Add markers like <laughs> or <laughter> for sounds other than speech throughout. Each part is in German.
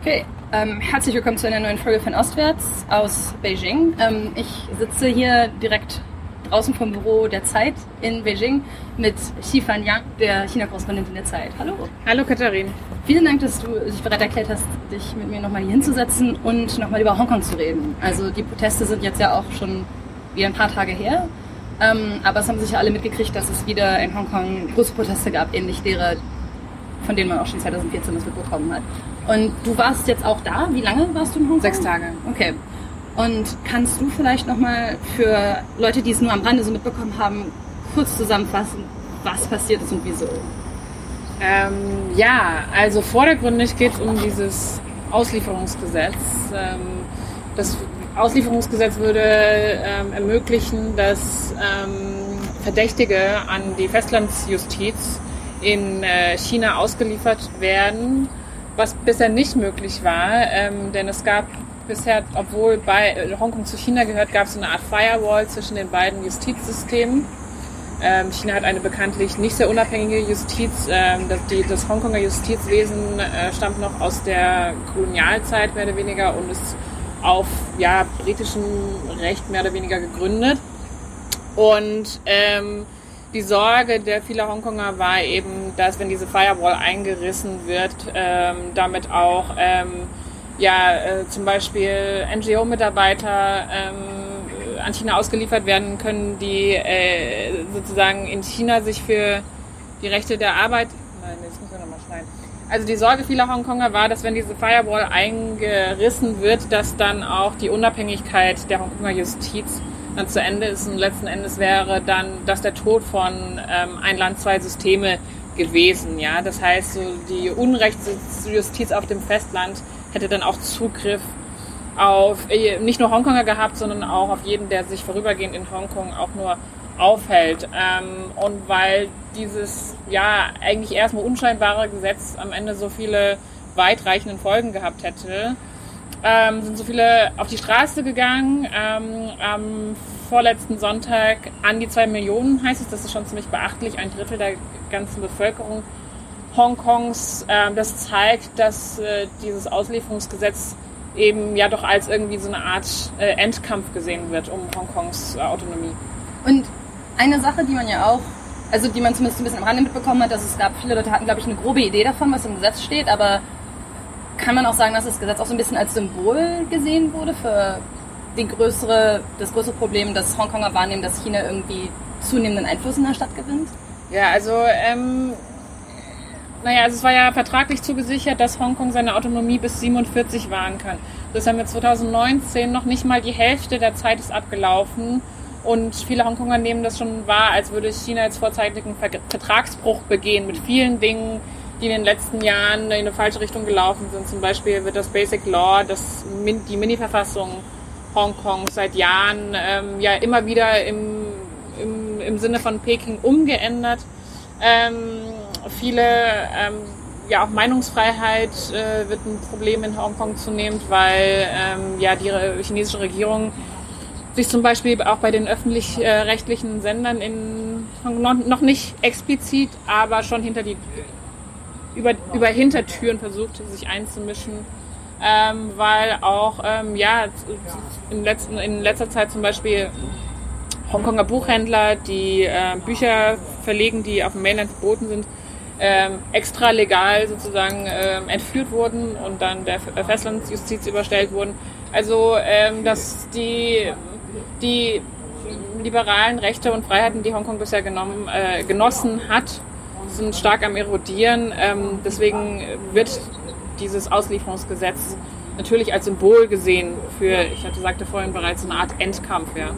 Okay, ähm, herzlich willkommen zu einer neuen Folge von Ostwärts aus Beijing. Ähm, ich sitze hier direkt draußen vom Büro der Zeit in Beijing mit Xifan Yang, der China-Korrespondentin der Zeit. Hallo. Hallo Katharin. Vielen Dank, dass du dich bereit erklärt hast, dich mit mir nochmal hier hinzusetzen und nochmal über Hongkong zu reden. Also die Proteste sind jetzt ja auch schon wieder ein paar Tage her. Ähm, aber es haben sicher alle mitgekriegt, dass es wieder in Hongkong große Proteste gab, ähnlich derer, von denen man auch schon 2014 das mitbekommen hat. Und du warst jetzt auch da. Wie lange warst du in Hongkong? Sechs Tage. Okay. Und kannst du vielleicht nochmal für Leute, die es nur am Rande so mitbekommen haben, kurz zusammenfassen, was passiert ist und wieso? Ähm, ja, also vordergründig geht es um dieses Auslieferungsgesetz. Ähm, das Auslieferungsgesetz würde ähm, ermöglichen, dass ähm, Verdächtige an die Festlandsjustiz in äh, China ausgeliefert werden, was bisher nicht möglich war, ähm, denn es gab bisher, obwohl bei äh, Hongkong zu China gehört, gab es eine Art Firewall zwischen den beiden Justizsystemen. Ähm, China hat eine bekanntlich nicht sehr unabhängige Justiz. Ähm, das, die, das Hongkonger Justizwesen äh, stammt noch aus der Kolonialzeit mehr oder weniger und ist auf ja, britischem Recht mehr oder weniger gegründet. Und ähm, die Sorge der vieler Hongkonger war eben, dass wenn diese Firewall eingerissen wird, ähm, damit auch ähm, ja, äh, zum Beispiel NGO-Mitarbeiter ähm, an China ausgeliefert werden können, die äh, sozusagen in China sich für die Rechte der Arbeit. Nein, jetzt müssen wir nochmal schneiden. Also die Sorge vieler Hongkonger war, dass wenn diese Firewall eingerissen wird, dass dann auch die Unabhängigkeit der Hongkonger Justiz zu Ende ist. Und letzten Endes wäre dann, dass der Tod von ähm, ein Land, zwei Systeme gewesen. Ja, das heißt, so die Unrechtsjustiz auf dem Festland hätte dann auch Zugriff auf äh, nicht nur Hongkonger gehabt, sondern auch auf jeden, der sich vorübergehend in Hongkong auch nur aufhält. Ähm, und weil dieses ja eigentlich erstmal unscheinbare Gesetz am Ende so viele weitreichenden Folgen gehabt hätte, ähm, sind so viele auf die Straße gegangen. Ähm, am vorletzten Sonntag an die zwei Millionen heißt es, das ist schon ziemlich beachtlich, ein Drittel der ganzen Bevölkerung Hongkongs. Ähm, das zeigt, dass äh, dieses Auslieferungsgesetz eben ja doch als irgendwie so eine Art äh, Endkampf gesehen wird um Hongkongs äh, Autonomie. Und eine Sache, die man ja auch, also die man zumindest ein bisschen am Rande mitbekommen hat, dass es gab, viele Leute hatten, glaube ich, eine grobe Idee davon, was im Gesetz steht, aber kann man auch sagen, dass das Gesetz auch so ein bisschen als Symbol gesehen wurde für die größere, das größere Problem, dass Hongkonger wahrnehmen, dass China irgendwie zunehmenden Einfluss in der Stadt gewinnt? Ja, also ähm, naja, also es war ja vertraglich zugesichert, dass Hongkong seine Autonomie bis 47 wahren kann. Das haben wir 2019 noch nicht mal die Hälfte der Zeit ist abgelaufen. Und viele Hongkonger nehmen das schon wahr, als würde China jetzt vorzeitigen Vertragsbruch begehen mit vielen Dingen, die in den letzten Jahren in eine falsche Richtung gelaufen sind. Zum Beispiel wird das Basic Law, das, die Mini-Verfassung Hongkongs seit Jahren ähm, ja immer wieder im, im, im Sinne von Peking umgeändert. Ähm, viele, ähm, ja auch Meinungsfreiheit äh, wird ein Problem in Hongkong zunehmend, weil ähm, ja die chinesische Regierung sich zum Beispiel auch bei den öffentlich-rechtlichen Sendern in Hongkong noch nicht explizit, aber schon hinter die über, über Hintertüren versucht, sich einzumischen. Ähm, weil auch ähm, ja in, letzten, in letzter Zeit zum Beispiel Hongkonger Buchhändler, die äh, Bücher verlegen, die auf dem Mainland verboten sind, ähm, extra legal sozusagen ähm, entführt wurden und dann der Festlandsjustiz überstellt wurden. Also ähm, dass die, die liberalen Rechte und Freiheiten, die Hongkong bisher genommen, äh, genossen hat, sind stark am erodieren. Ähm, deswegen wird dieses Auslieferungsgesetz natürlich als Symbol gesehen für, ich hatte sagte vorhin bereits, eine Art Endkampf. Ja.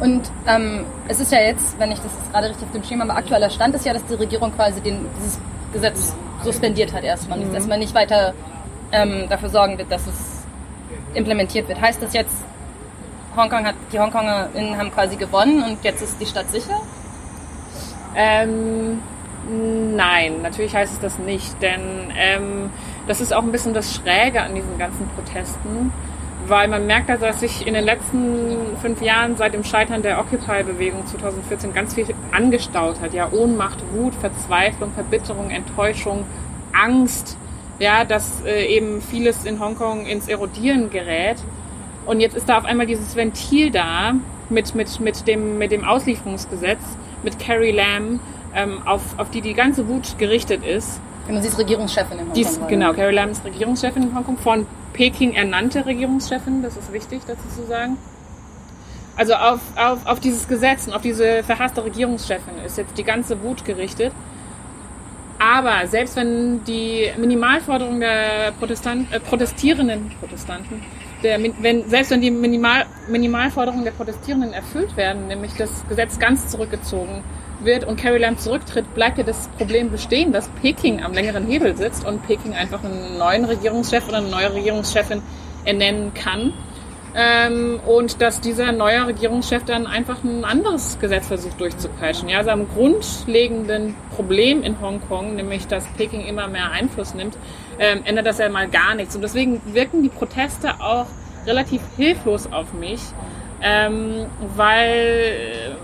Und ähm, es ist ja jetzt, wenn ich das gerade richtig auf dem Schema habe, aktueller Stand ist ja, dass die Regierung quasi den, dieses Gesetz suspendiert hat erstmal. Mhm. Dass man nicht weiter ähm, dafür sorgen wird, dass es implementiert wird. Heißt das jetzt, Hongkong hat, die HongkongerInnen haben quasi gewonnen und jetzt ist die Stadt sicher? Ähm, nein, natürlich heißt es das nicht, denn ähm, das ist auch ein bisschen das Schräge an diesen ganzen Protesten weil man merkt, also, dass sich in den letzten fünf Jahren seit dem Scheitern der Occupy-Bewegung 2014 ganz viel angestaut hat. Ja, Ohnmacht, Wut, Verzweiflung, Verbitterung, Enttäuschung, Angst, ja, dass äh, eben vieles in Hongkong ins Erodieren gerät. Und jetzt ist da auf einmal dieses Ventil da mit, mit, mit, dem, mit dem Auslieferungsgesetz, mit Carrie Lam, ähm, auf, auf die die ganze Wut gerichtet ist. Genau, sie ist Regierungschefin in Hongkong. Dies, genau, Carrie Lam ist Regierungschefin in Hongkong, von Peking ernannte Regierungschefin, das ist wichtig dazu zu sagen. Also auf, auf, auf dieses Gesetz und auf diese verhasste Regierungschefin ist jetzt die ganze Wut gerichtet. Aber selbst wenn die Minimalforderungen der Protestant, äh, protestierenden Protestanten, der, wenn, selbst wenn die Minimal, Minimalforderungen der Protestierenden erfüllt werden, nämlich das Gesetz ganz zurückgezogen wird und Carrie Lam zurücktritt, bleibt ja das Problem bestehen, dass Peking am längeren Hebel sitzt und Peking einfach einen neuen Regierungschef oder eine neue Regierungschefin ernennen kann. Ähm, und dass dieser neue Regierungschef dann einfach ein anderes Gesetz versucht durchzupeitschen. Ja, also am grundlegenden Problem in Hongkong, nämlich dass Peking immer mehr Einfluss nimmt, ähm, ändert das ja mal gar nichts. Und deswegen wirken die Proteste auch relativ hilflos auf mich, ähm, weil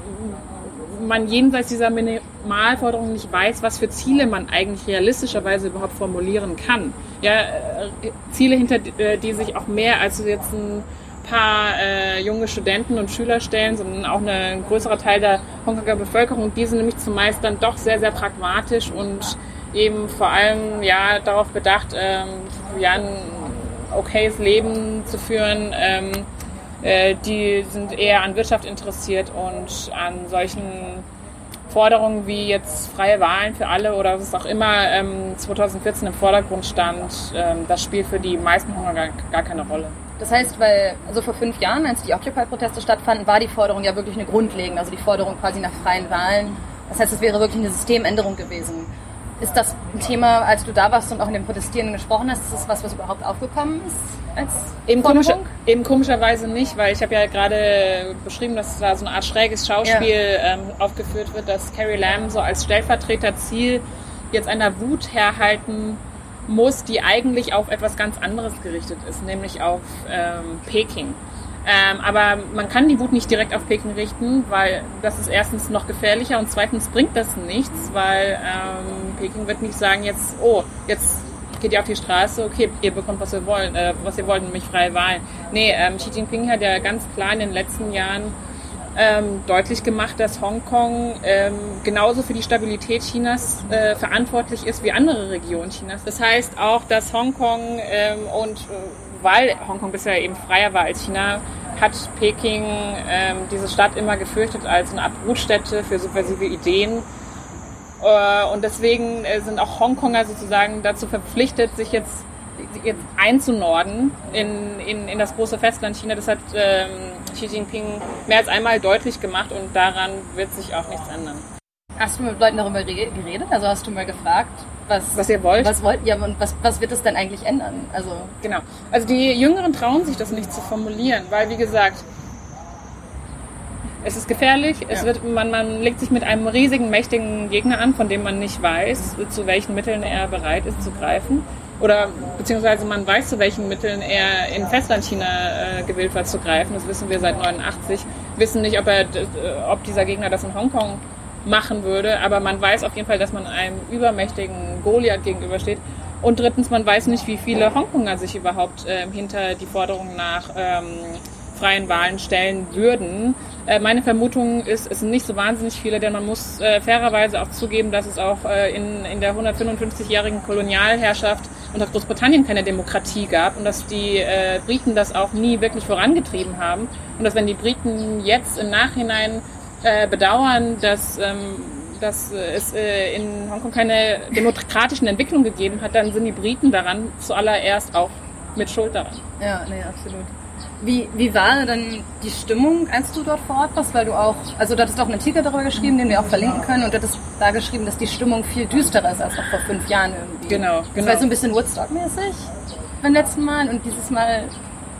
man jenseits dieser Minimalforderungen nicht weiß, was für Ziele man eigentlich realistischerweise überhaupt formulieren kann. Ja, äh, Ziele, hinter äh, die sich auch mehr als jetzt ein paar äh, junge Studenten und Schüler stellen, sondern auch eine, ein größerer Teil der Hongkonger Bevölkerung. Die sind nämlich zumeist dann doch sehr, sehr pragmatisch und eben vor allem ja darauf bedacht, ähm, ja, ein okayes Leben zu führen. Ähm, äh, die sind eher an Wirtschaft interessiert und an solchen Forderungen wie jetzt freie Wahlen für alle oder was auch immer ähm, 2014 im Vordergrund stand, ähm, das spielt für die meisten Hunger gar, gar keine Rolle. Das heißt, weil also vor fünf Jahren, als die Occupy-Proteste stattfanden, war die Forderung ja wirklich eine grundlegende, also die Forderung quasi nach freien Wahlen. Das heißt, es wäre wirklich eine Systemänderung gewesen. Ist das ein Thema, als du da warst und auch in den Protestierenden gesprochen hast, ist das was, was überhaupt aufgekommen ist als eben, komischer, eben komischerweise nicht, weil ich habe ja gerade beschrieben, dass da so eine Art schräges Schauspiel ja. ähm, aufgeführt wird, dass Carrie Lam so als Stellvertreterziel jetzt einer Wut herhalten muss, die eigentlich auf etwas ganz anderes gerichtet ist, nämlich auf ähm, Peking. Ähm, aber man kann die Wut nicht direkt auf Peking richten, weil das ist erstens noch gefährlicher und zweitens bringt das nichts, weil ähm, Peking wird nicht sagen jetzt, oh, jetzt geht ihr auf die Straße, okay, ihr bekommt, was ihr wollt, äh, was ihr wollt, nämlich freie Wahlen. Nee, ähm, Xi Jinping hat ja ganz klar in den letzten Jahren ähm, deutlich gemacht, dass Hongkong ähm, genauso für die Stabilität Chinas äh, verantwortlich ist wie andere Regionen Chinas. Das heißt auch, dass Hongkong ähm, und äh, weil Hongkong bisher eben freier war als China, hat Peking ähm, diese Stadt immer gefürchtet als eine Art Brutstätte für subversive Ideen. Äh, und deswegen äh, sind auch Hongkonger sozusagen dazu verpflichtet, sich jetzt jetzt einzunorden in, in, in das große Festland China. Das hat ähm, Xi Jinping mehr als einmal deutlich gemacht und daran wird sich auch nichts ändern. Hast du mit Leuten darüber geredet? Also hast du mal gefragt, was, was ihr wollt? Was wollt ihr und was, was wird es denn eigentlich ändern? Also genau. Also die Jüngeren trauen sich das nicht zu formulieren, weil wie gesagt, es ist gefährlich. Es ja. wird, man, man legt sich mit einem riesigen, mächtigen Gegner an, von dem man nicht weiß, zu welchen Mitteln er bereit ist zu greifen. Oder beziehungsweise man weiß, zu welchen Mitteln er in Festlandchina äh, gewillt war zu greifen. Das wissen wir seit 89. Wissen nicht, ob, er, ob dieser Gegner das in Hongkong machen würde, aber man weiß auf jeden Fall, dass man einem übermächtigen Goliath gegenübersteht. Und drittens, man weiß nicht, wie viele Hongkonger sich überhaupt äh, hinter die Forderung nach ähm, freien Wahlen stellen würden. Äh, meine Vermutung ist, es sind nicht so wahnsinnig viele, denn man muss äh, fairerweise auch zugeben, dass es auch äh, in, in der 155-jährigen Kolonialherrschaft unter Großbritannien keine Demokratie gab und dass die äh, Briten das auch nie wirklich vorangetrieben haben und dass wenn die Briten jetzt im Nachhinein äh, bedauern, dass, ähm, dass es äh, in Hongkong keine demokratischen Entwicklungen gegeben hat, dann sind die Briten daran zuallererst auch mit Schuld daran. Ja, nee, absolut. Wie, wie war denn die Stimmung, als du dort vor Ort warst? Weil du auch, also du hattest auch einen Artikel darüber geschrieben, den wir auch verlinken können, und du hattest da geschrieben, dass die Stimmung viel düsterer ist als noch vor fünf Jahren irgendwie. Genau, genau. Das war so ein bisschen Woodstock-mäßig beim letzten Mal und dieses Mal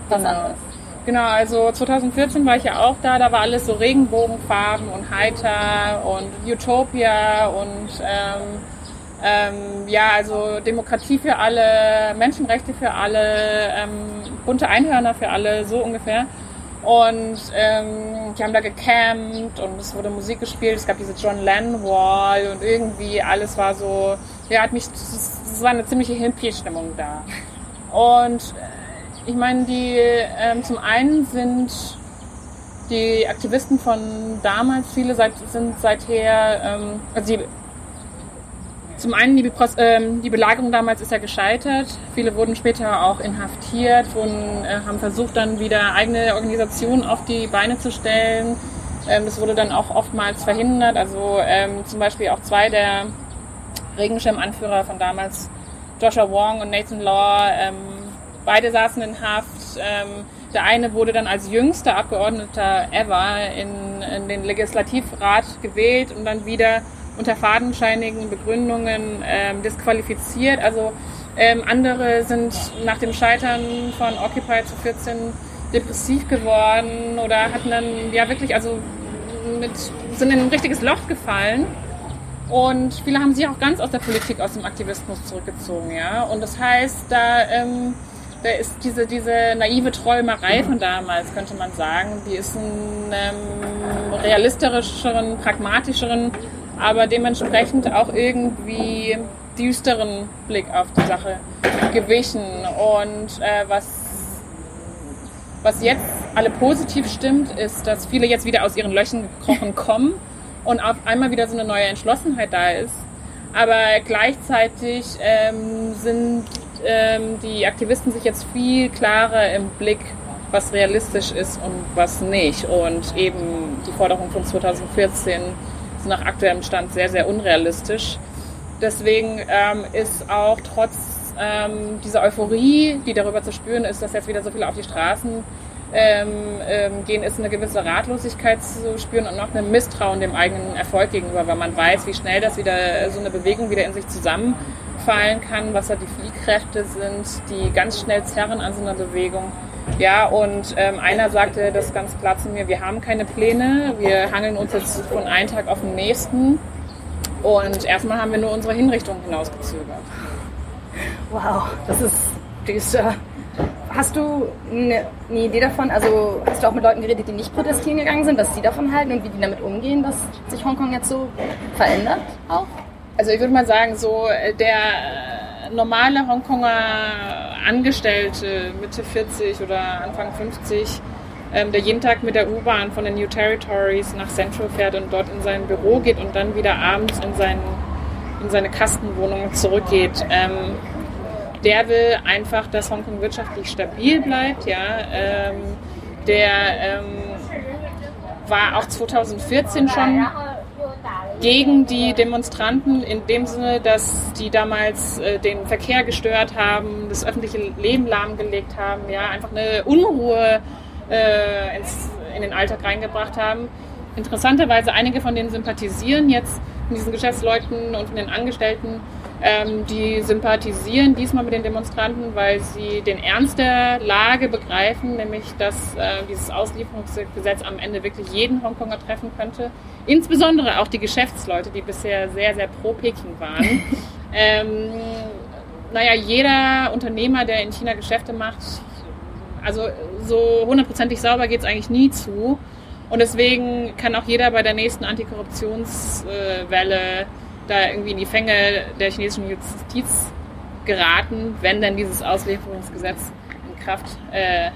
was genau. anderes. Genau, also 2014 war ich ja auch da, da war alles so Regenbogenfarben und heiter und Utopia und ähm, ähm, ja, also Demokratie für alle, Menschenrechte für alle, ähm, bunte Einhörner für alle, so ungefähr. Und ähm, die haben da gecampt und es wurde Musik gespielt. Es gab diese John Lennon Wall und irgendwie alles war so ja, hat mich, es war eine ziemliche Hippie-Stimmung da. Und ich meine, die ähm, zum einen sind die Aktivisten von damals, viele seit, sind seither, ähm, also die, zum einen die, ähm, die Belagerung damals ist ja gescheitert. Viele wurden später auch inhaftiert, wurden, äh, haben versucht dann wieder eigene Organisationen auf die Beine zu stellen. Ähm, das wurde dann auch oftmals verhindert. Also ähm, zum Beispiel auch zwei der Regenschirmanführer von damals, Joshua Wong und Nathan Law, ähm, beide saßen in Haft. Ähm, der eine wurde dann als jüngster Abgeordneter ever in, in den Legislativrat gewählt und dann wieder unter fadenscheinigen Begründungen ähm, disqualifiziert. Also ähm, andere sind nach dem Scheitern von Occupy zu 14 depressiv geworden oder hatten dann ja wirklich also mit, sind in ein richtiges Loch gefallen und viele haben sich auch ganz aus der Politik, aus dem Aktivismus zurückgezogen, ja. Und das heißt, da, ähm, da ist diese, diese naive Träumerei von damals, könnte man sagen, die ist ein ähm, realistischeren, pragmatischeren, aber dementsprechend auch irgendwie düsteren Blick auf die Sache gewichen. Und äh, was, was jetzt alle positiv stimmt, ist, dass viele jetzt wieder aus ihren Löchern gekrochen kommen und auf einmal wieder so eine neue Entschlossenheit da ist. Aber gleichzeitig ähm, sind ähm, die Aktivisten sich jetzt viel klarer im Blick, was realistisch ist und was nicht. Und eben die Forderung von 2014 ist nach aktuellem Stand sehr, sehr unrealistisch. Deswegen ähm, ist auch trotz ähm, dieser Euphorie, die darüber zu spüren ist, dass jetzt wieder so viele auf die Straßen ähm, ähm, gehen, ist eine gewisse Ratlosigkeit zu spüren und noch ein Misstrauen dem eigenen Erfolg gegenüber, weil man weiß, wie schnell das wieder so eine Bewegung wieder in sich zusammenfallen kann, was da die Fliehkräfte sind, die ganz schnell zerren an so einer Bewegung. Ja, und ähm, einer sagte das ganz klar zu mir, wir haben keine Pläne, wir hangeln uns jetzt von einem Tag auf den nächsten und erstmal haben wir nur unsere Hinrichtung hinausgezögert. Wow, das ist düster. Hast du eine, eine, Idee davon, also hast du auch mit Leuten geredet, die nicht protestieren gegangen sind, was sie davon halten und wie die damit umgehen, dass sich Hongkong jetzt so verändert auch? Also ich würde mal sagen, so äh, der äh, normale Hongkonger Angestellte Mitte 40 oder Anfang 50, ähm, der jeden Tag mit der U-Bahn von den New Territories nach Central fährt und dort in sein Büro geht und dann wieder abends in, sein, in seine Kastenwohnung zurückgeht. Ähm, der will einfach, dass Hongkong wirtschaftlich stabil bleibt. Ja, ähm, der ähm, war auch 2014 schon gegen die Demonstranten in dem Sinne, dass die damals äh, den Verkehr gestört haben, das öffentliche Leben lahmgelegt haben, ja, einfach eine Unruhe äh, ins, in den Alltag reingebracht haben. Interessanterweise, einige von denen sympathisieren jetzt mit diesen Geschäftsleuten und von den Angestellten ähm, die sympathisieren diesmal mit den Demonstranten, weil sie den Ernst der Lage begreifen, nämlich dass äh, dieses Auslieferungsgesetz am Ende wirklich jeden Hongkonger treffen könnte. Insbesondere auch die Geschäftsleute, die bisher sehr, sehr pro Peking waren. <laughs> ähm, naja, jeder Unternehmer, der in China Geschäfte macht, also so hundertprozentig sauber geht es eigentlich nie zu. Und deswegen kann auch jeder bei der nächsten Antikorruptionswelle da irgendwie in die Fänge der chinesischen Justiz geraten, wenn denn dieses Auslieferungsgesetz in Kraft äh,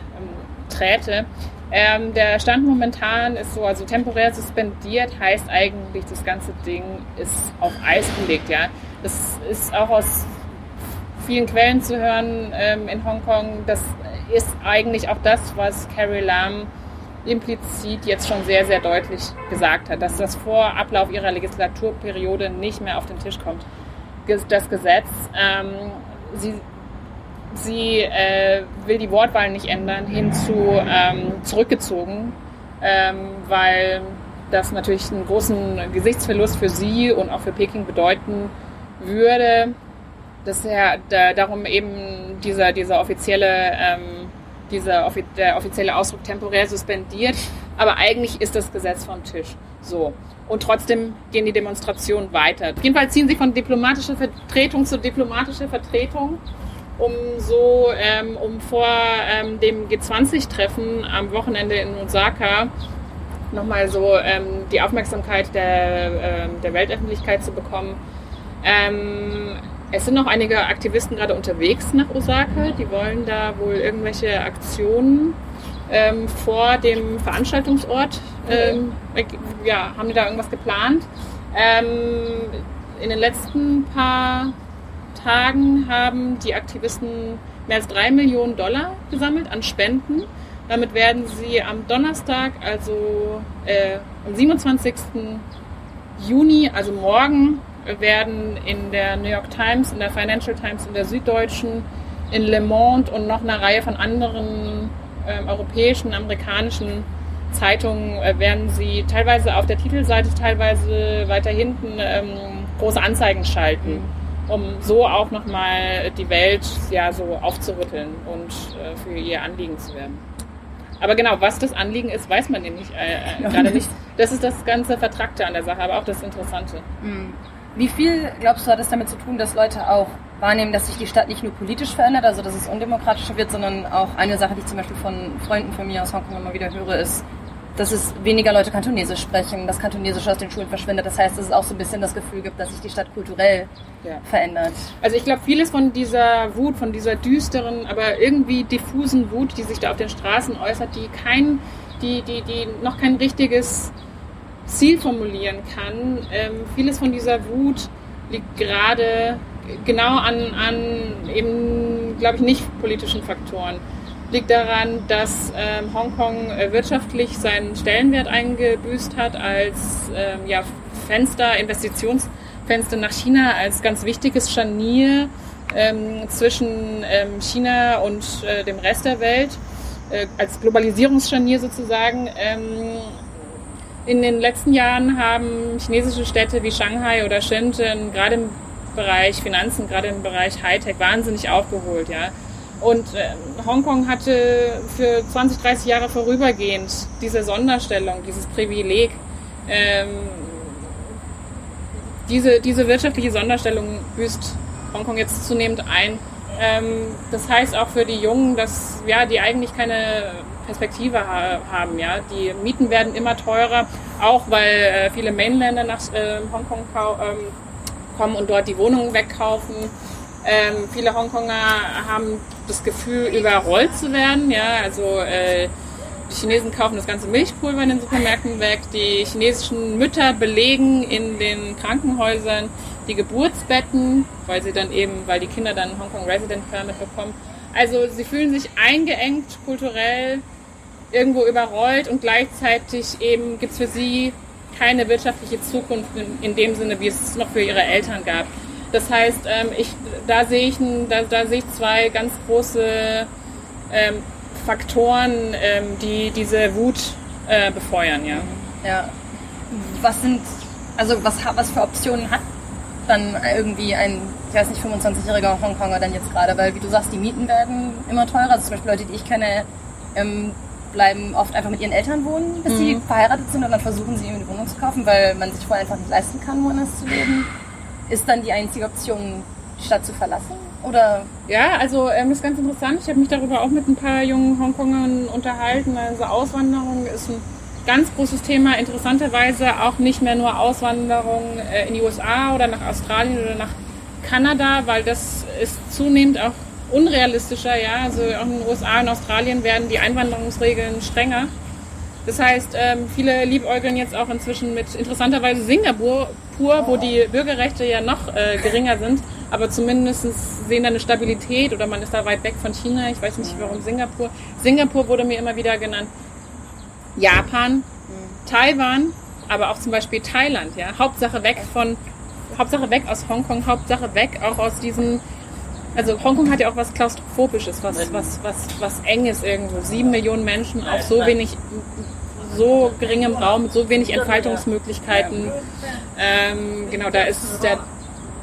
träte. Ähm, der Stand momentan ist so, also temporär suspendiert heißt eigentlich, das ganze Ding ist auf Eis gelegt. Ja, das ist auch aus vielen Quellen zu hören ähm, in Hongkong. Das ist eigentlich auch das, was Carrie Lam implizit jetzt schon sehr, sehr deutlich gesagt hat, dass das vor Ablauf ihrer Legislaturperiode nicht mehr auf den Tisch kommt. Das Gesetz, ähm, sie, sie äh, will die Wortwahl nicht ändern, hinzu ähm, zurückgezogen, ähm, weil das natürlich einen großen Gesichtsverlust für sie und auch für Peking bedeuten würde. Dass er da, darum eben dieser, dieser offizielle ähm, dieser der offizielle Ausdruck temporär suspendiert, aber eigentlich ist das Gesetz vom Tisch. So. Und trotzdem gehen die Demonstrationen weiter. Jedenfalls ziehen sie von diplomatischer Vertretung zu diplomatischer Vertretung, um so, ähm, um vor ähm, dem G20-Treffen am Wochenende in Osaka nochmal so ähm, die Aufmerksamkeit der, ähm, der Weltöffentlichkeit zu bekommen, Ähm, es sind noch einige Aktivisten gerade unterwegs nach Osaka. Die wollen da wohl irgendwelche Aktionen ähm, vor dem Veranstaltungsort. Ähm, ja, haben die da irgendwas geplant? Ähm, in den letzten paar Tagen haben die Aktivisten mehr als drei Millionen Dollar gesammelt an Spenden. Damit werden sie am Donnerstag, also äh, am 27. Juni, also morgen, werden in der New York Times, in der Financial Times, in der Süddeutschen, in Le Monde und noch einer Reihe von anderen äh, europäischen, amerikanischen Zeitungen äh, werden sie teilweise auf der Titelseite, teilweise weiter hinten ähm, große Anzeigen schalten, um so auch nochmal die Welt ja so aufzurütteln und äh, für ihr Anliegen zu werden. Aber genau, was das Anliegen ist, weiß man nämlich äh, äh gerade nicht. <laughs> Das ist das ganze Vertragte an der Sache, aber auch das Interessante. Mhm. Wie viel, glaubst du, hat es damit zu tun, dass Leute auch wahrnehmen, dass sich die Stadt nicht nur politisch verändert, also dass es undemokratischer wird, sondern auch eine Sache, die ich zum Beispiel von Freunden von mir aus Hongkong immer wieder höre, ist, dass es weniger Leute Kantonesisch sprechen, dass Kantonesisch aus den Schulen verschwindet. Das heißt, dass es auch so ein bisschen das Gefühl gibt, dass sich die Stadt kulturell ja. verändert. Also ich glaube, vieles von dieser Wut, von dieser düsteren, aber irgendwie diffusen Wut, die sich da auf den Straßen äußert, die kein, die, die, die noch kein richtiges Ziel formulieren kann. Ähm, vieles von dieser Wut liegt gerade genau an, an eben, glaube ich, nicht politischen Faktoren liegt daran, dass ähm, Hongkong äh, wirtschaftlich seinen Stellenwert eingebüßt hat als ähm, ja, Fenster, Investitionsfenster nach China, als ganz wichtiges Scharnier ähm, zwischen ähm, China und äh, dem Rest der Welt, äh, als Globalisierungsscharnier sozusagen. Ähm, in den letzten Jahren haben chinesische Städte wie Shanghai oder Shenzhen gerade im Bereich Finanzen, gerade im Bereich Hightech wahnsinnig aufgeholt. Ja. Und äh, Hongkong hatte für 20, 30 Jahre vorübergehend diese Sonderstellung, dieses Privileg. Ähm, diese, diese wirtschaftliche Sonderstellung büßt Hongkong jetzt zunehmend ein. Ähm, das heißt auch für die Jungen, dass ja, die eigentlich keine Perspektive ha haben. Ja? Die Mieten werden immer teurer, auch weil äh, viele Mainländer nach äh, Hongkong ähm, kommen und dort die Wohnungen wegkaufen. Ähm, viele Hongkonger haben das Gefühl, überrollt zu werden. Ja, also äh, die Chinesen kaufen das ganze Milchpulver in den Supermärkten weg. Die chinesischen Mütter belegen in den Krankenhäusern die Geburtsbetten, weil sie dann eben, weil die Kinder dann Hongkong Resident Permit bekommen. Also sie fühlen sich eingeengt kulturell, irgendwo überrollt und gleichzeitig eben gibt es für sie keine wirtschaftliche Zukunft in, in dem Sinne, wie es noch für ihre Eltern gab. Das heißt, ähm, ich, da, sehe ich da, da sehe ich zwei ganz große ähm, Faktoren, ähm, die diese Wut äh, befeuern. Ja. ja. Was sind, also was, was für Optionen hat dann irgendwie ein, ich weiß nicht, 25-jähriger Hongkonger dann jetzt gerade? Weil, wie du sagst, die Mieten werden immer teurer. Also zum Beispiel Leute, die ich kenne, ähm, bleiben oft einfach mit ihren Eltern wohnen, bis mhm. sie verheiratet sind und dann versuchen sie eine Wohnung zu kaufen, weil man sich vorher einfach nicht leisten kann, woanders zu leben ist dann die einzige Option, die Stadt zu verlassen? Oder? Ja, also ähm, das ist ganz interessant. Ich habe mich darüber auch mit ein paar jungen Hongkongern unterhalten. Also Auswanderung ist ein ganz großes Thema. Interessanterweise auch nicht mehr nur Auswanderung äh, in die USA oder nach Australien oder nach Kanada, weil das ist zunehmend auch unrealistischer. Ja, also auch in den USA und Australien werden die Einwanderungsregeln strenger. Das heißt, ähm, viele liebäugeln jetzt auch inzwischen mit interessanterweise Singapur, wo die Bürgerrechte ja noch äh, geringer sind, aber zumindest sehen da eine Stabilität oder man ist da weit weg von China. Ich weiß nicht, warum Singapur. Singapur wurde mir immer wieder genannt. Japan, Taiwan, aber auch zum Beispiel Thailand. Ja, Hauptsache weg von, Hauptsache weg aus Hongkong, Hauptsache weg auch aus diesem also Hongkong hat ja auch was Klaustrophobisches, was, was, was, was Enges irgendwo. Sieben Millionen Menschen auf so wenig so geringem Raum, mit so wenig Entfaltungsmöglichkeiten. Ähm, genau, da ist der,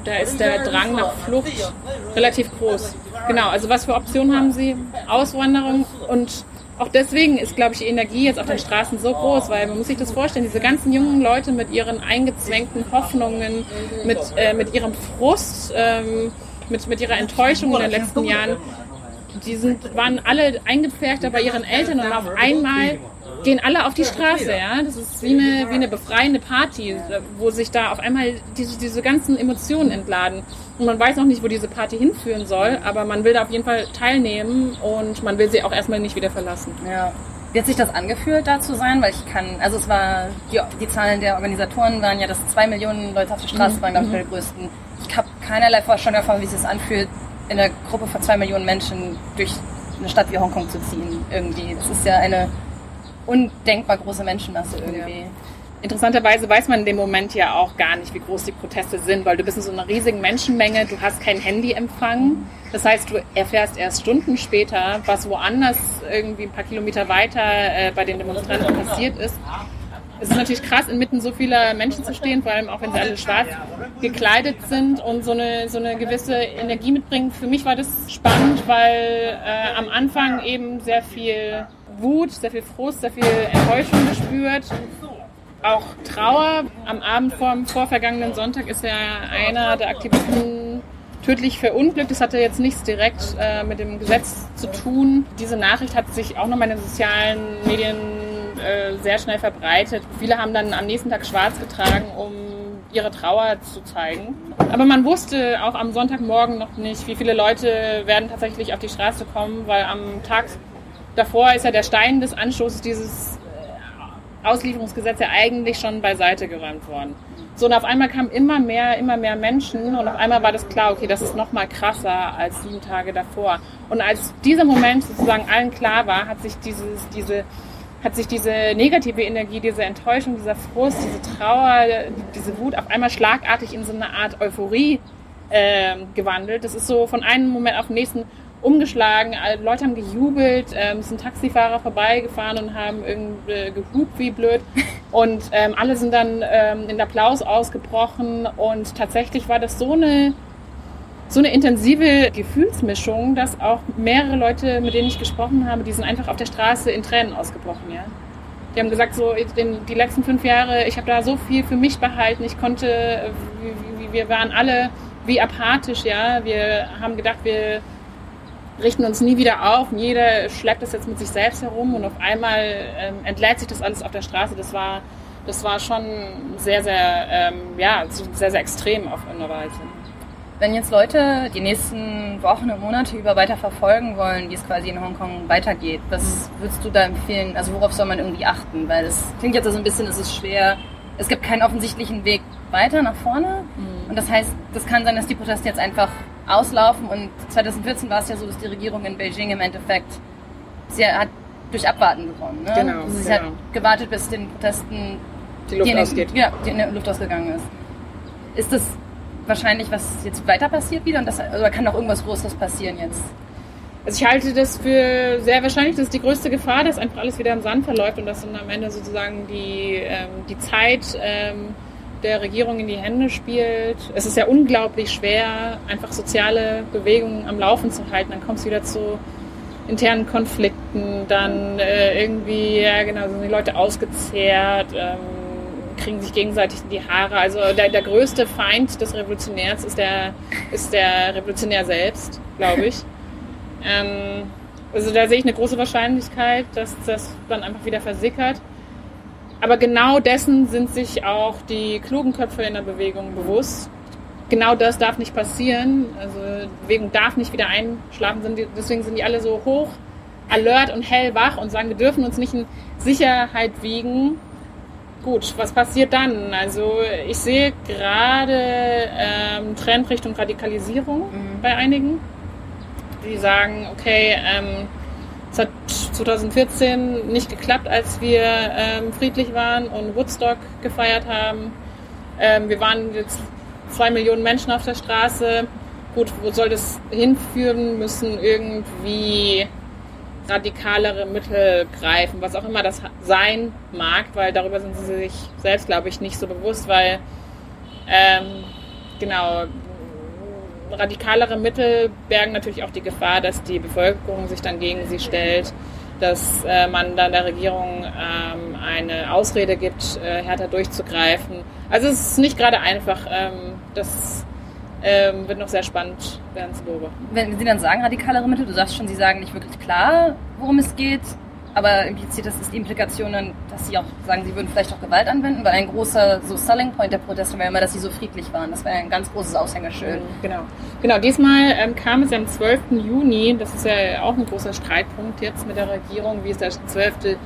da ist der Drang nach Flucht relativ groß. Genau, also was für Optionen haben Sie? Auswanderung und auch deswegen ist, glaube ich, die Energie jetzt auf den Straßen so groß, weil man muss sich das vorstellen, diese ganzen jungen Leute mit ihren eingezwängten Hoffnungen, mit, äh, mit ihrem Frust, ähm, mit, mit ihrer Enttäuschung in den letzten Jahren, die sind, waren alle eingepfercht bei ihren Eltern und auf einmal gehen alle auf die Straße, ja. Das ist wie eine, wie eine befreiende Party, wo sich da auf einmal diese, diese ganzen Emotionen entladen. Und man weiß noch nicht, wo diese Party hinführen soll, aber man will da auf jeden Fall teilnehmen und man will sie auch erstmal nicht wieder verlassen. Ja. Wie hat sich das angefühlt, da zu sein? Weil ich kann, also es war, die, die Zahlen der Organisatoren waren ja, dass zwei Millionen Leute auf der Straße mhm. waren, glaube ich, mhm. der größten. Keinerlei Vorstellung davon, wie es sich anfühlt, in einer Gruppe von zwei Millionen Menschen durch eine Stadt wie Hongkong zu ziehen. Irgendwie. Das ist ja eine undenkbar große Menschenmasse irgendwie. Ja. Interessanterweise weiß man in dem Moment ja auch gar nicht, wie groß die Proteste sind, weil du bist in so einer riesigen Menschenmenge, du hast kein Handyempfang. Das heißt, du erfährst erst Stunden später, was woanders irgendwie ein paar Kilometer weiter äh, bei den Demonstranten passiert ist. Es ist natürlich krass, inmitten so vieler Menschen zu stehen, vor allem auch wenn sie alle schwarz gekleidet sind und so eine, so eine gewisse Energie mitbringen. Für mich war das spannend, weil äh, am Anfang eben sehr viel Wut, sehr viel Frust, sehr viel Enttäuschung gespürt. Auch Trauer. Am Abend vor vorvergangenen Sonntag ist ja einer der Aktivisten tödlich verunglückt. Das hatte jetzt nichts direkt äh, mit dem Gesetz zu tun. Diese Nachricht hat sich auch nochmal in den sozialen Medien äh, sehr schnell verbreitet. Viele haben dann am nächsten Tag schwarz getragen, um ihre Trauer zu zeigen. Aber man wusste auch am Sonntagmorgen noch nicht, wie viele Leute werden tatsächlich auf die Straße kommen, weil am Tag davor ist ja der Stein des Anstoßes dieses äh, Auslieferungsgesetz ja eigentlich schon beiseite geräumt worden. So, und auf einmal kamen immer mehr, immer mehr Menschen und auf einmal war das klar, okay, das ist noch mal krasser als sieben Tage davor. Und als dieser Moment sozusagen allen klar war, hat sich dieses, diese, hat sich diese negative Energie, diese Enttäuschung, dieser Frust, diese Trauer, diese Wut auf einmal schlagartig in so eine Art Euphorie äh, gewandelt. Das ist so von einem Moment auf den nächsten umgeschlagen, Leute haben gejubelt, ähm, es sind Taxifahrer vorbeigefahren und haben irgendwie gehupt wie blöd. <laughs> Und ähm, alle sind dann ähm, in Applaus ausgebrochen. Und tatsächlich war das so eine so eine intensive Gefühlsmischung, dass auch mehrere Leute, mit denen ich gesprochen habe, die sind einfach auf der Straße in Tränen ausgebrochen, ja. Die haben gesagt, so in, die letzten fünf Jahre, ich habe da so viel für mich behalten, ich konnte, wir, wir waren alle wie apathisch, ja. Wir haben gedacht, wir richten uns nie wieder auf. Jeder schleppt das jetzt mit sich selbst herum und auf einmal ähm, entlädt sich das alles auf der Straße. Das war, das war schon sehr, sehr, ähm, ja, sehr, sehr extrem auf eine Weise. Wenn jetzt Leute die nächsten Wochen und Monate über weiter verfolgen wollen, wie es quasi in Hongkong weitergeht, was würdest du da empfehlen? Also worauf soll man irgendwie achten? Weil es klingt jetzt so ein bisschen, es ist schwer. Es gibt keinen offensichtlichen Weg weiter nach vorne. Mhm. Und das heißt, das kann sein, dass die Proteste jetzt einfach auslaufen. Und 2014 war es ja so, dass die Regierung in Beijing im Endeffekt, sie hat durch Abwarten gewonnen. Ne? Genau. Also sie genau. hat gewartet, bis den Protesten die Luft die ausgeht. Ja, die in der Luft ausgegangen ist. Ist das wahrscheinlich, was jetzt weiter passiert wieder? Und das, oder kann noch irgendwas Großes passieren jetzt? Also ich halte das für sehr wahrscheinlich, das ist die größte Gefahr, dass einfach alles wieder im Sand verläuft und dass dann am Ende sozusagen die, ähm, die Zeit ähm, der Regierung in die Hände spielt. Es ist ja unglaublich schwer, einfach soziale Bewegungen am Laufen zu halten. Dann kommt es wieder zu internen Konflikten, dann äh, irgendwie, ja genau, sind die Leute ausgezehrt, ähm, kriegen sich gegenseitig in die Haare. Also der, der größte Feind des Revolutionärs ist der, ist der Revolutionär selbst, glaube ich. <laughs> ähm, also da sehe ich eine große Wahrscheinlichkeit, dass das dann einfach wieder versickert. Aber genau dessen sind sich auch die klugen Köpfe in der Bewegung bewusst. Genau das darf nicht passieren. Also die Bewegung darf nicht wieder einschlafen. Deswegen sind die alle so hoch, alert und hellwach und sagen, wir dürfen uns nicht in Sicherheit wiegen. Gut, was passiert dann? Also ich sehe gerade ähm, Trend Richtung Radikalisierung mhm. bei einigen, die sagen, okay, ähm, es hat 2014 nicht geklappt, als wir ähm, friedlich waren und Woodstock gefeiert haben. Ähm, wir waren jetzt zwei Millionen Menschen auf der Straße. Gut, wo soll das hinführen? Müssen irgendwie radikalere Mittel greifen, was auch immer das sein mag, weil darüber sind sie sich selbst, glaube ich, nicht so bewusst, weil ähm, genau radikalere Mittel bergen natürlich auch die Gefahr, dass die Bevölkerung sich dann gegen sie stellt, dass äh, man dann der Regierung ähm, eine Ausrede gibt, äh, härter durchzugreifen. Also es ist nicht gerade einfach, ähm, das ähm, wird noch sehr spannend werden zu beobachten. Wenn Sie dann sagen radikalere Mittel, du sagst schon, Sie sagen nicht wirklich klar, worum es geht, aber impliziert das ist die Implikation dann, dass Sie auch sagen, Sie würden vielleicht auch Gewalt anwenden, weil ein großer so Selling Point der Proteste wäre immer, dass Sie so friedlich waren. Das wäre ein ganz großes Aushängeschild. Genau. Genau, diesmal ähm, kam es am 12. Juni, das ist ja auch ein großer Streitpunkt jetzt mit der Regierung, wie ist der 12.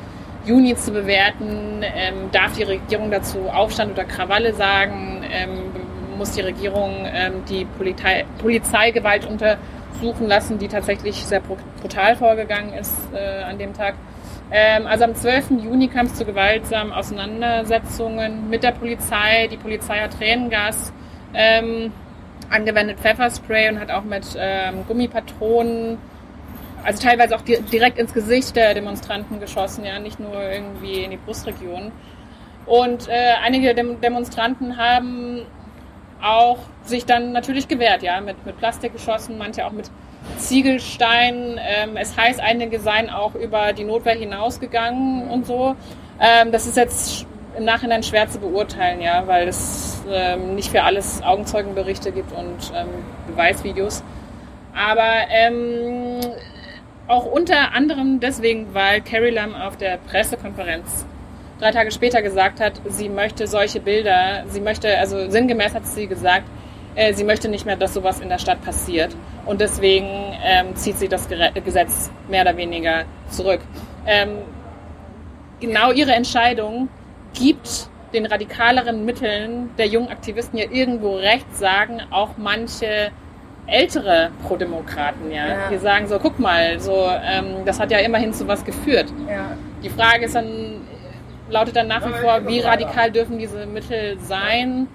Juni zu bewerten, ähm, darf die Regierung dazu Aufstand oder Krawalle sagen, ähm, muss die Regierung ähm, die Polizei, Polizeigewalt untersuchen lassen, die tatsächlich sehr brutal vorgegangen ist äh, an dem Tag. Ähm, also am 12. Juni kam es zu gewaltsamen Auseinandersetzungen mit der Polizei. Die Polizei hat Tränengas ähm, angewendet, Pfefferspray und hat auch mit ähm, Gummipatronen, also teilweise auch direkt ins Gesicht der Demonstranten geschossen, ja, nicht nur irgendwie in die Brustregion. Und äh, einige Dem Demonstranten haben auch sich dann natürlich gewehrt, ja, mit, mit Plastik geschossen, manche auch mit Ziegelsteinen. Ähm, es heißt, einige seien auch über die Notwehr hinausgegangen und so. Ähm, das ist jetzt im Nachhinein schwer zu beurteilen, ja, weil es ähm, nicht für alles Augenzeugenberichte gibt und ähm, Beweisvideos. Aber ähm, auch unter anderem deswegen, weil Carrie Lam auf der Pressekonferenz drei Tage später gesagt hat, sie möchte solche Bilder, sie möchte, also sinngemäß hat sie gesagt, äh, sie möchte nicht mehr, dass sowas in der Stadt passiert. Und deswegen ähm, zieht sie das Gesetz mehr oder weniger zurück. Ähm, genau ihre Entscheidung gibt den radikaleren Mitteln der jungen Aktivisten ja irgendwo recht, sagen auch manche ältere Prodemokraten ja. ja. Die sagen so, guck mal, so ähm, das hat ja immerhin zu was geführt. Ja. Die Frage ist dann, lautet dann nach wie vor, wie radikal dürfen diese Mittel sein?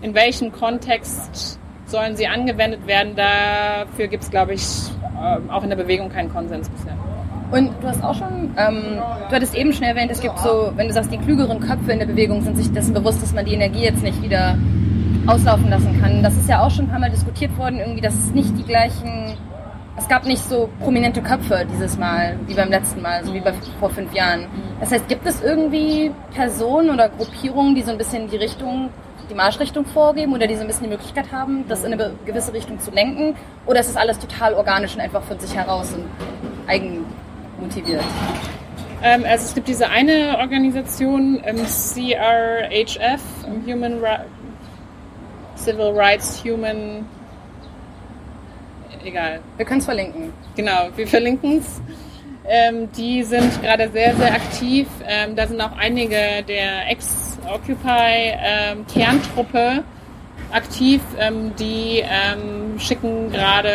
In welchem Kontext sollen sie angewendet werden? Dafür gibt es, glaube ich, ähm, auch in der Bewegung keinen Konsens bisher. Und du hast auch schon, ähm, du hattest eben schon erwähnt, es gibt so, wenn du sagst, die klügeren Köpfe in der Bewegung sind sich dessen bewusst, dass man die Energie jetzt nicht wieder auslaufen lassen kann. Das ist ja auch schon ein paar Mal diskutiert worden, irgendwie, dass es nicht die gleichen es gab nicht so prominente Köpfe dieses Mal wie beim letzten Mal, so wie bei, vor fünf Jahren. Das heißt, gibt es irgendwie Personen oder Gruppierungen, die so ein bisschen die Richtung, die Marschrichtung vorgeben oder die so ein bisschen die Möglichkeit haben, das in eine gewisse Richtung zu lenken? Oder ist es alles total organisch und einfach von sich heraus und eigenmotiviert? Ähm, also es gibt diese eine Organisation, ähm, CRHF, Human Ri Civil Rights Human egal. Wir können es verlinken. Genau, wir verlinken es. Ähm, die sind gerade sehr, sehr aktiv. Ähm, da sind auch einige der Ex-Occupy-Kerntruppe ähm, aktiv. Ähm, die ähm, schicken gerade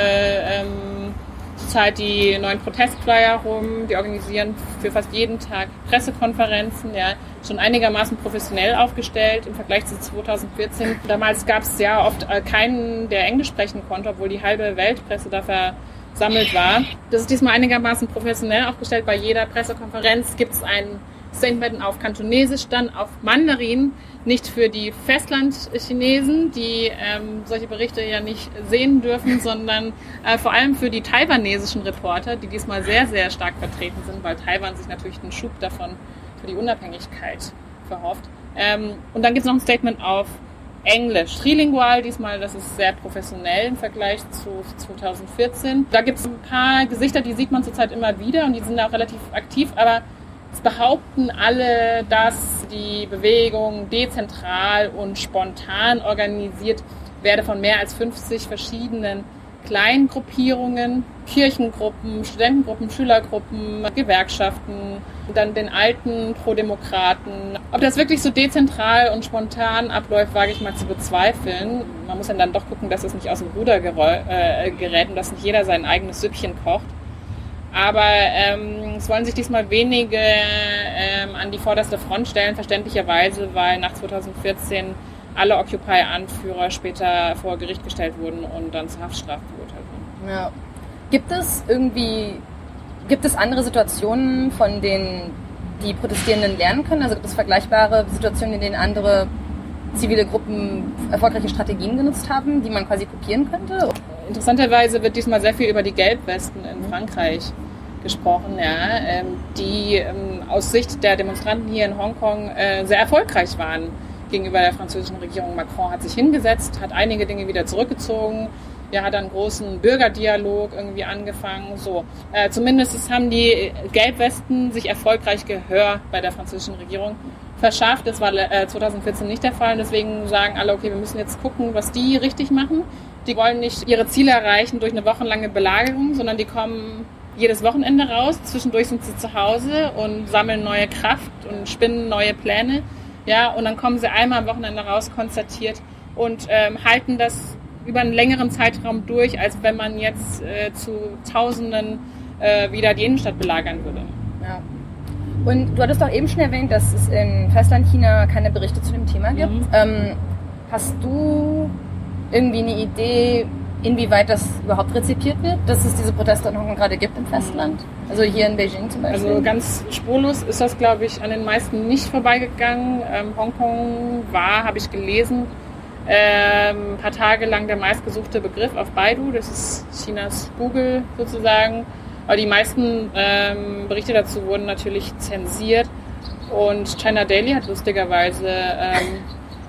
zurzeit die neuen Protestflyer rum. Die organisieren für fast jeden Tag Pressekonferenzen. Ja, schon einigermaßen professionell aufgestellt im Vergleich zu 2014. Damals gab es ja oft äh, keinen, der Englisch sprechen konnte, obwohl die halbe Weltpresse da versammelt war. Das ist diesmal einigermaßen professionell aufgestellt. Bei jeder Pressekonferenz gibt es ein Statement auf Kantonesisch, dann auf Mandarin nicht für die Festlandchinesen, die ähm, solche Berichte ja nicht sehen dürfen, sondern äh, vor allem für die taiwanesischen Reporter, die diesmal sehr, sehr stark vertreten sind, weil Taiwan sich natürlich einen Schub davon für die Unabhängigkeit verhofft. Ähm, und dann gibt es noch ein Statement auf Englisch, trilingual diesmal, das ist sehr professionell im Vergleich zu 2014. Da gibt es ein paar Gesichter, die sieht man zurzeit immer wieder und die sind auch relativ aktiv, aber es behaupten alle, dass die Bewegung dezentral und spontan organisiert werde von mehr als 50 verschiedenen Kleingruppierungen, Kirchengruppen, Studentengruppen, Schülergruppen, Gewerkschaften, dann den alten Pro-Demokraten. Ob das wirklich so dezentral und spontan abläuft, wage ich mal zu bezweifeln. Man muss dann doch gucken, dass es nicht aus dem Ruder äh, gerät und dass nicht jeder sein eigenes Süppchen kocht. Aber ähm, es wollen sich diesmal wenige ähm, an die vorderste Front stellen, verständlicherweise, weil nach 2014 alle Occupy-Anführer später vor Gericht gestellt wurden und dann zur Haftstrafe verurteilt wurden. Ja. Gibt es irgendwie, gibt es andere Situationen, von denen die Protestierenden lernen können? Also gibt es vergleichbare Situationen, in denen andere zivile Gruppen erfolgreiche Strategien genutzt haben, die man quasi kopieren könnte? Interessanterweise wird diesmal sehr viel über die Gelbwesten in Frankreich gesprochen, ja, ähm, die ähm, aus Sicht der Demonstranten hier in Hongkong äh, sehr erfolgreich waren gegenüber der französischen Regierung. Macron hat sich hingesetzt, hat einige Dinge wieder zurückgezogen. Er hat einen großen Bürgerdialog irgendwie angefangen. So, äh, zumindest haben die Gelbwesten sich erfolgreich Gehör bei der französischen Regierung verschafft. Das war äh, 2014 nicht der Fall. Deswegen sagen alle, okay, wir müssen jetzt gucken, was die richtig machen. Die wollen nicht ihre Ziele erreichen durch eine wochenlange Belagerung, sondern die kommen jedes Wochenende raus. Zwischendurch sind sie zu Hause und sammeln neue Kraft und spinnen neue Pläne. Ja, und dann kommen sie einmal am Wochenende raus, konstatiert und ähm, halten das über einen längeren Zeitraum durch, als wenn man jetzt äh, zu Tausenden äh, wieder die Innenstadt belagern würde. Ja. Und du hattest doch eben schon erwähnt, dass es in Festlandchina keine Berichte zu dem Thema gibt. Mhm. Ähm, hast du irgendwie eine Idee, inwieweit das überhaupt rezipiert wird, dass es diese Proteste in Hongkong gerade gibt im Festland? Also hier in Beijing zum Beispiel? Also ganz spurlos ist das, glaube ich, an den meisten nicht vorbeigegangen. Ähm, Hongkong war, habe ich gelesen, ähm, ein paar Tage lang der meistgesuchte Begriff auf Baidu. Das ist Chinas Google sozusagen. Aber die meisten ähm, Berichte dazu wurden natürlich zensiert. Und China Daily hat lustigerweise ähm,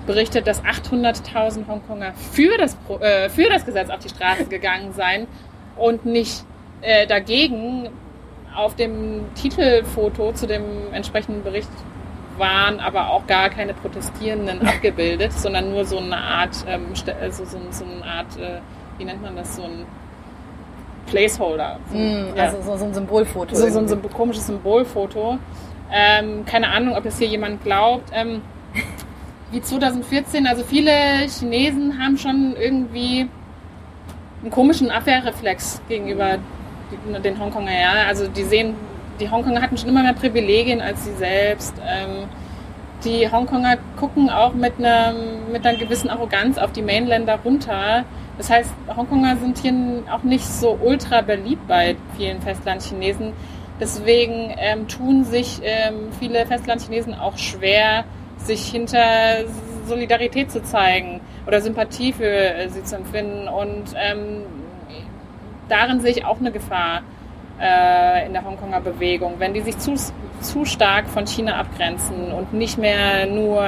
berichtet, dass 800.000 Hongkonger für das, äh, für das Gesetz auf die Straße gegangen seien und nicht äh, dagegen. Auf dem Titelfoto zu dem entsprechenden Bericht waren aber auch gar keine Protestierenden <laughs> abgebildet, sondern nur so eine Art, ähm, also so, so eine Art, äh, wie nennt man das, so ein Placeholder. So, mm, ja. Also so, so, ein Symbolfoto. So, so ein komisches Symbolfoto. Ähm, keine Ahnung, ob das hier jemand glaubt. Ähm, wie 2014, also viele Chinesen haben schon irgendwie einen komischen Abwehrreflex gegenüber den Hongkonger. Ja? Also die sehen, die Hongkonger hatten schon immer mehr Privilegien als sie selbst. Ähm, die Hongkonger gucken auch mit einer, mit einer gewissen Arroganz auf die Mainländer runter. Das heißt, Hongkonger sind hier auch nicht so ultra beliebt bei vielen Festlandchinesen. Deswegen ähm, tun sich ähm, viele Festlandchinesen auch schwer, sich hinter Solidarität zu zeigen oder Sympathie für äh, sie zu empfinden. Und ähm, darin sehe ich auch eine Gefahr äh, in der Hongkonger Bewegung. Wenn die sich zu, zu stark von China abgrenzen und nicht mehr nur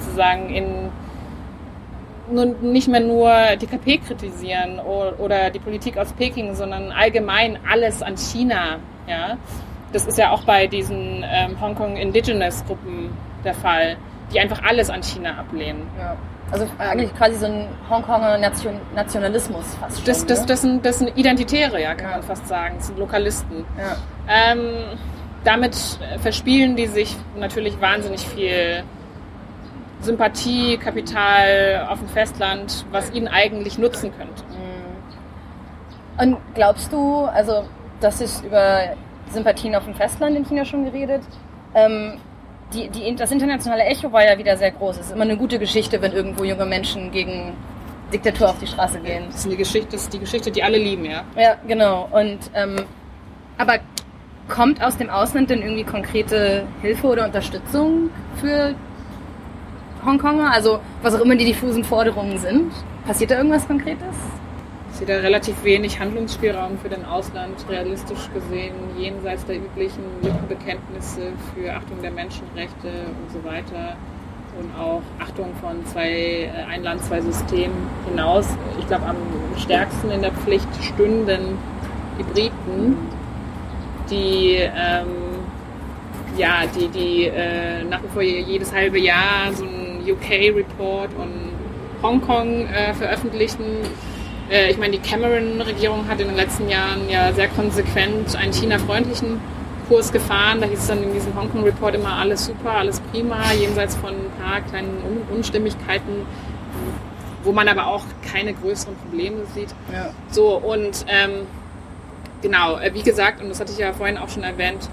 sozusagen in nur, nicht mehr nur die KP kritisieren oder, oder die Politik aus Peking, sondern allgemein alles an China. Ja? Das ist ja auch bei diesen ähm, Hongkong Indigenous Gruppen der Fall die einfach alles an China ablehnen. Ja. Also eigentlich quasi so ein Hongkonger Nation Nationalismus fast schon. Das, das, ne? das, sind, das sind Identitäre, ja, kann ja. man fast sagen. Das sind Lokalisten. Ja. Ähm, damit verspielen die sich natürlich wahnsinnig viel Sympathie, Kapital auf dem Festland, was ihnen eigentlich nutzen könnte. Mhm. Und glaubst du, also das ist über Sympathien auf dem Festland in China schon geredet, ähm, die, die, das internationale Echo war ja wieder sehr groß. Es ist immer eine gute Geschichte, wenn irgendwo junge Menschen gegen Diktatur auf die Straße gehen. Das ist, eine Geschichte, das ist die Geschichte, die alle lieben, ja. Ja, genau. Und ähm, aber kommt aus dem Ausland denn irgendwie konkrete Hilfe oder Unterstützung für Hongkonger? Also was auch immer die diffusen Forderungen sind. Passiert da irgendwas Konkretes? Sehe da relativ wenig Handlungsspielraum für den Ausland, realistisch gesehen, jenseits der üblichen Lippenbekenntnisse für Achtung der Menschenrechte und so weiter und auch Achtung von zwei, äh, ein Land, zwei Systemen hinaus. Ich glaube, am stärksten in der Pflicht stünden die Briten, die ähm, ja, die, die äh, nach wie vor jedes halbe Jahr so einen UK-Report und Hongkong äh, veröffentlichen, ich meine, die Cameron-Regierung hat in den letzten Jahren ja sehr konsequent einen China-freundlichen Kurs gefahren. Da hieß es dann in diesem Hongkong-Report immer alles super, alles prima, jenseits von ein paar kleinen Un Unstimmigkeiten, wo man aber auch keine größeren Probleme sieht. Ja. So, und ähm, genau, äh, wie gesagt, und das hatte ich ja vorhin auch schon erwähnt,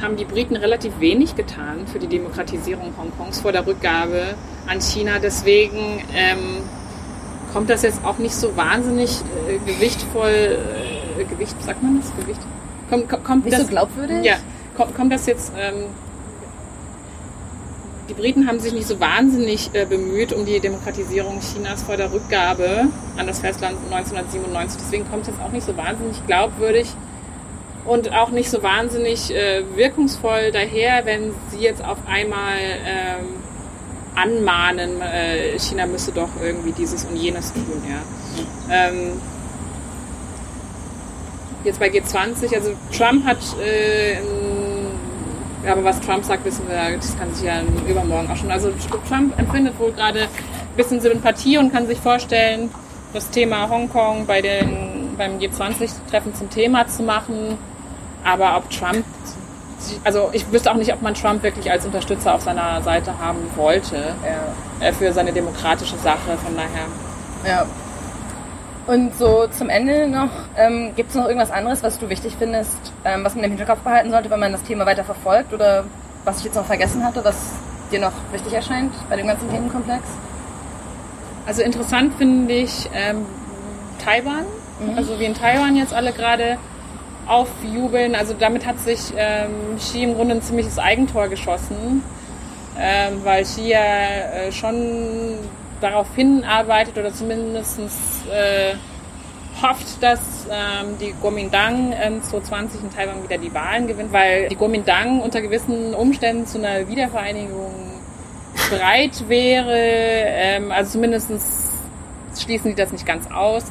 haben die Briten relativ wenig getan für die Demokratisierung Hongkongs vor der Rückgabe an China. Deswegen ähm, kommt das jetzt auch nicht so wahnsinnig äh, gewichtvoll, äh, Gewicht, sagt man das? Gewicht? Kommt, kommt, kommt nicht das, so glaubwürdig? Ja, kommt, kommt das jetzt, ähm, die Briten haben sich nicht so wahnsinnig äh, bemüht um die Demokratisierung Chinas vor der Rückgabe an das Festland 1997. Deswegen kommt es jetzt auch nicht so wahnsinnig glaubwürdig und auch nicht so wahnsinnig äh, wirkungsvoll daher, wenn sie jetzt auf einmal ähm, anmahnen, äh, China müsse doch irgendwie dieses und jenes tun. Ja. Ähm, jetzt bei G20, also Trump hat, äh, ja, aber was Trump sagt, wissen wir, das kann sich ja übermorgen auch schon. Also Trump empfindet wohl gerade ein bisschen Sympathie und kann sich vorstellen, das Thema Hongkong bei den, beim G20-Treffen zum Thema zu machen. Aber ob Trump, also ich wüsste auch nicht, ob man Trump wirklich als Unterstützer auf seiner Seite haben wollte ja. Äh, für seine demokratische Sache. Von daher. Ja. Und so zum Ende noch, ähm, gibt es noch irgendwas anderes, was du wichtig findest, ähm, was man im Hinterkopf behalten sollte, wenn man das Thema weiter verfolgt oder was ich jetzt noch vergessen hatte, was dir noch wichtig erscheint bei dem ganzen Themenkomplex? Also interessant finde ich ähm, Taiwan, mhm. also wie in Taiwan jetzt alle gerade aufjubeln. Also damit hat sich ähm, Xi im Grunde ein ziemliches Eigentor geschossen, ähm, weil Xi ja äh, schon darauf hinarbeitet oder zumindest äh, hofft, dass ähm, die Kuomintang ähm, 2020 in Taiwan wieder die Wahlen gewinnt, weil die Kuomintang unter gewissen Umständen zu einer Wiedervereinigung bereit wäre. Ähm, also zumindest schließen die das nicht ganz aus.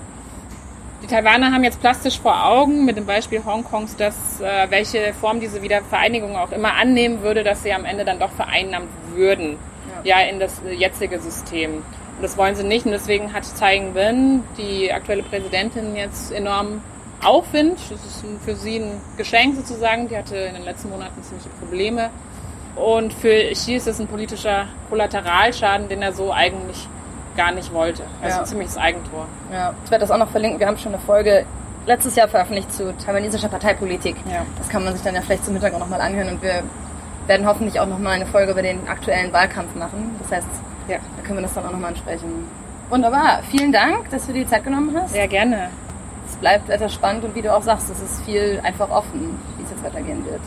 Die Taiwaner haben jetzt plastisch vor Augen mit dem Beispiel Hongkongs, dass äh, welche Form diese Wiedervereinigung auch immer annehmen würde, dass sie am Ende dann doch vereinnahmt würden, ja, ja in das jetzige System. Und das wollen sie nicht und deswegen hat Tsai Ing-wen, die aktuelle Präsidentin, jetzt enorm Aufwind. Das ist für sie ein Geschenk sozusagen. Die hatte in den letzten Monaten ziemliche Probleme und für Xi ist es ein politischer Kollateralschaden, den er so eigentlich gar nicht wollte. Also ja. ein ziemliches Eigentor. Ja, ich werde das auch noch verlinken. Wir haben schon eine Folge letztes Jahr veröffentlicht zu taiwanesischer Parteipolitik. Ja. Das kann man sich dann ja vielleicht zum Hintergrund nochmal anhören und wir werden hoffentlich auch nochmal eine Folge über den aktuellen Wahlkampf machen. Das heißt, ja. da können wir das dann auch nochmal ansprechen. Wunderbar. Vielen Dank, dass du dir die Zeit genommen hast. Sehr gerne. Es bleibt etwas spannend und wie du auch sagst, es ist viel einfach offen, wie es jetzt weitergehen wird.